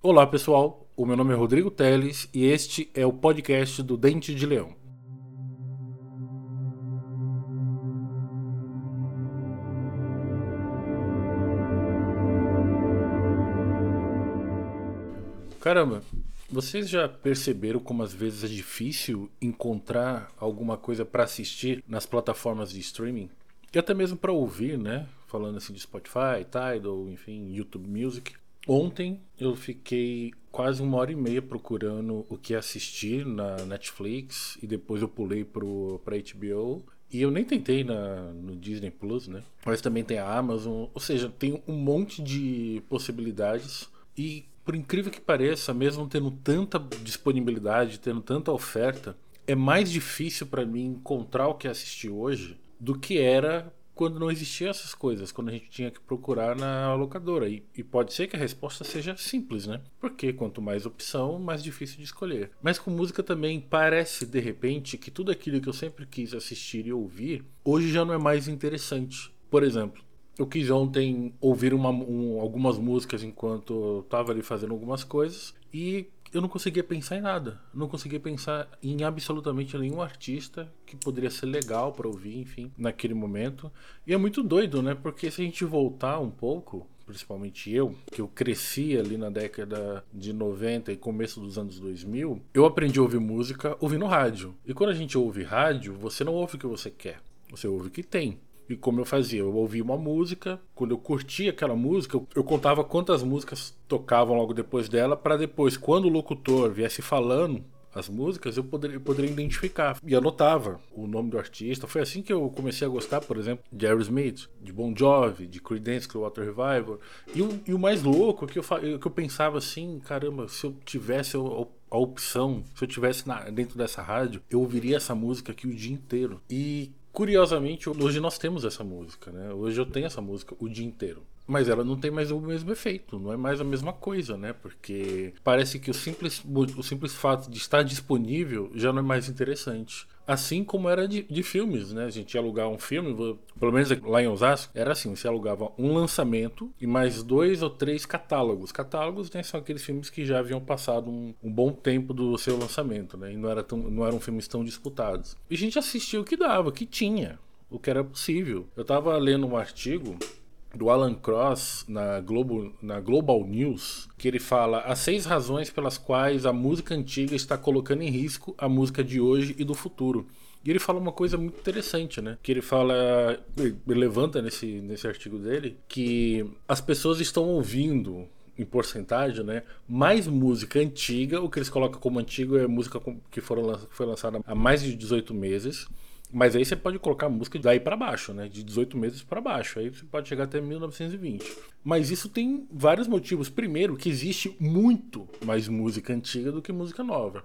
Olá pessoal, o meu nome é Rodrigo Teles e este é o podcast do Dente de Leão. Caramba, vocês já perceberam como às vezes é difícil encontrar alguma coisa para assistir nas plataformas de streaming? E até mesmo para ouvir, né? Falando assim de Spotify, Tidal, enfim, YouTube Music. Ontem eu fiquei quase uma hora e meia procurando o que assistir na Netflix e depois eu pulei para HBO. E eu nem tentei na, no Disney Plus, né? Mas também tem a Amazon. Ou seja, tem um monte de possibilidades. E por incrível que pareça, mesmo tendo tanta disponibilidade, tendo tanta oferta, é mais difícil para mim encontrar o que assistir hoje do que era quando não existiam essas coisas, quando a gente tinha que procurar na locadora. E, e, pode ser que a resposta seja simples, né? Porque quanto mais opção, mais difícil de escolher. Mas com música também parece, de repente, que tudo aquilo que eu sempre quis assistir e ouvir, hoje já não é mais interessante. Por exemplo, eu quis ontem ouvir uma, um, algumas músicas enquanto estava ali fazendo algumas coisas e eu não conseguia pensar em nada. Não conseguia pensar em absolutamente nenhum artista que poderia ser legal para ouvir, enfim, naquele momento. E é muito doido, né? Porque se a gente voltar um pouco, principalmente eu, que eu cresci ali na década de 90 e começo dos anos 2000, eu aprendi a ouvir música ouvindo rádio. E quando a gente ouve rádio, você não ouve o que você quer, você ouve o que tem. E como eu fazia, eu ouvia uma música, quando eu curtia aquela música, eu, eu contava quantas músicas tocavam logo depois dela, para depois, quando o locutor viesse falando as músicas, eu poderia, eu poderia identificar. E anotava o nome do artista. Foi assim que eu comecei a gostar, por exemplo, de Aerosmith, de Bon Jovi, de Creedence Clearwater Revival. E o, e o mais louco que eu, que eu pensava assim, caramba, se eu tivesse a, a opção, se eu tivesse na, dentro dessa rádio, eu ouviria essa música aqui o dia inteiro. E Curiosamente, hoje nós temos essa música, né? Hoje eu tenho essa música o dia inteiro. Mas ela não tem mais o mesmo efeito, não é mais a mesma coisa, né? Porque parece que o simples, o simples fato de estar disponível já não é mais interessante. Assim como era de, de filmes, né? A gente ia alugar um filme, pelo menos lá em Osasco, era assim: você alugava um lançamento e mais dois ou três catálogos. Catálogos né, são aqueles filmes que já haviam passado um, um bom tempo do seu lançamento, né? E não, era tão, não eram filmes tão disputados. E a gente assistia o que dava, o que tinha, o que era possível. Eu tava lendo um artigo do Alan Cross na, Globo, na Global News, que ele fala as seis razões pelas quais a música antiga está colocando em risco a música de hoje e do futuro. E ele fala uma coisa muito interessante, né? Que ele fala, ele levanta nesse, nesse artigo dele, que as pessoas estão ouvindo em porcentagem, né? Mais música antiga, o que eles colocam como antigo é música que foram, foi lançada há mais de 18 meses mas aí você pode colocar música daí para baixo, né? De 18 meses para baixo. Aí você pode chegar até 1920. Mas isso tem vários motivos. Primeiro, que existe muito mais música antiga do que música nova.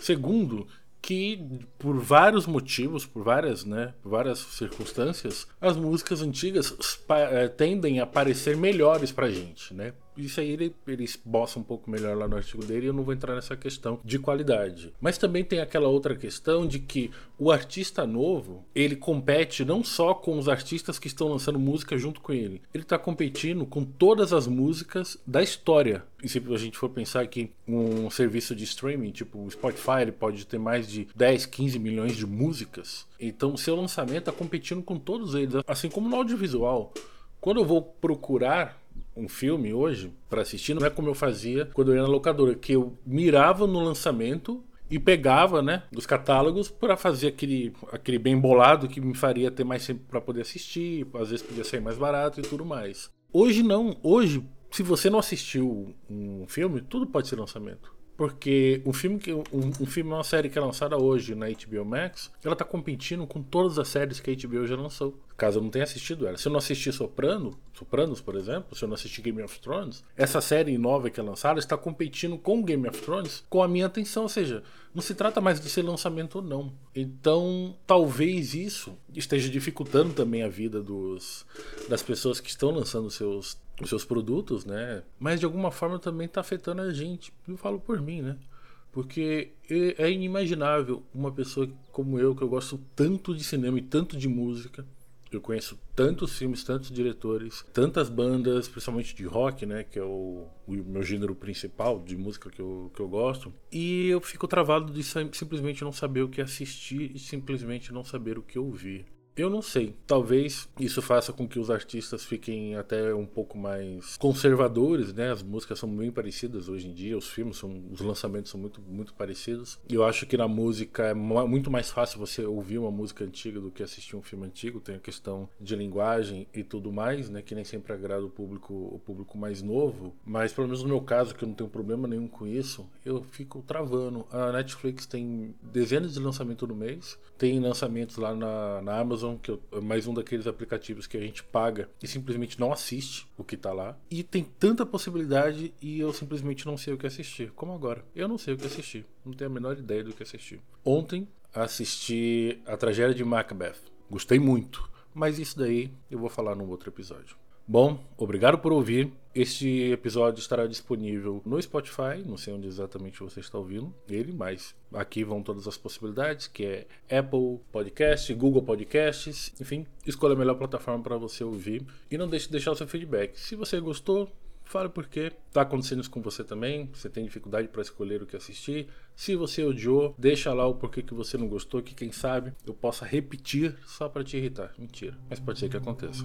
Segundo, que por vários motivos, por várias, né, por várias circunstâncias, as músicas antigas eh, tendem a parecer melhores pra gente, né? Isso aí ele, ele esboça um pouco melhor lá no artigo dele e eu não vou entrar nessa questão de qualidade. Mas também tem aquela outra questão de que o artista novo, ele compete não só com os artistas que estão lançando música junto com ele, ele está competindo com todas as músicas da história. E se a gente for pensar que um serviço de streaming, tipo o Spotify, ele pode ter mais de 10, 15 milhões de músicas. Então seu lançamento está competindo com todos eles. Assim como no audiovisual. Quando eu vou procurar um filme hoje para assistir, não é como eu fazia quando eu ia na locadora, que eu mirava no lançamento e pegava, né, dos catálogos para fazer aquele, aquele bem bolado que me faria ter mais tempo para poder assistir, às vezes podia sair mais barato e tudo mais. Hoje não, hoje se você não assistiu um filme, tudo pode ser lançamento. Porque um filme que um, um filme, uma série que é lançada hoje na HBO Max, ela tá competindo com todas as séries que a HBO já lançou. Caso eu não tenha assistido ela. Se eu não assistir Soprano, Sopranos, por exemplo, se eu não assistir Game of Thrones, essa série nova que é lançada está competindo com Game of Thrones com a minha atenção, ou seja, não se trata mais de ser lançamento ou não. Então, talvez isso esteja dificultando também a vida dos, das pessoas que estão lançando seus os seus produtos, né? Mas de alguma forma também está afetando a gente. Eu falo por mim, né? Porque é, inimaginável uma pessoa como eu, que eu gosto tanto de cinema e tanto de música, Eu conheço tantos filmes, tantos diretores, tantas bandas, principalmente de rock, né? Que é o, o meu gênero principal de música que eu, que eu gosto. E eu fico travado de simplesmente não saber o que assistir e simplesmente não saber o que ouvir. Eu não sei. Talvez isso faça com que os artistas fiquem até um pouco mais conservadores, né? As músicas são bem parecidas hoje em dia, os filmes são, os lançamentos são muito, muito parecidos. E eu acho que na música é muito mais fácil você ouvir uma música antiga do que assistir um filme antigo. Tem a questão de linguagem e tudo mais, né? Que nem sempre agrada o público, o público mais novo. Mas pelo menos no meu caso, que eu não tenho problema nenhum com isso, eu fico travando. A Netflix tem dezenas de lançamentos no mês, tem lançamentos lá na, na Amazon Amazon, que é mais um daqueles aplicativos que a gente paga e simplesmente não assiste o que tá lá. E tem tanta possibilidade e eu simplesmente não sei o que assistir. Como agora. Eu não sei o que assistir. Não tenho a menor ideia do que assistir. Ontem assisti a tragédia de Macbeth. Gostei muito. Mas isso daí eu vou falar num outro episódio. Bom, obrigado por ouvir. Este episódio estará disponível no Spotify, não sei onde exatamente você está ouvindo ele, mas aqui vão todas as possibilidades, que é Apple Podcast, Google Podcasts, enfim, escolha a melhor plataforma para você ouvir e não deixe de deixar o seu feedback. Se você gostou, fale por quê. Está acontecendo isso com você também? Você tem dificuldade para escolher o que assistir? Se você odiou, deixa lá o porquê que você não gostou, que quem sabe eu possa repetir só para te irritar. Mentira, mas pode ser que aconteça.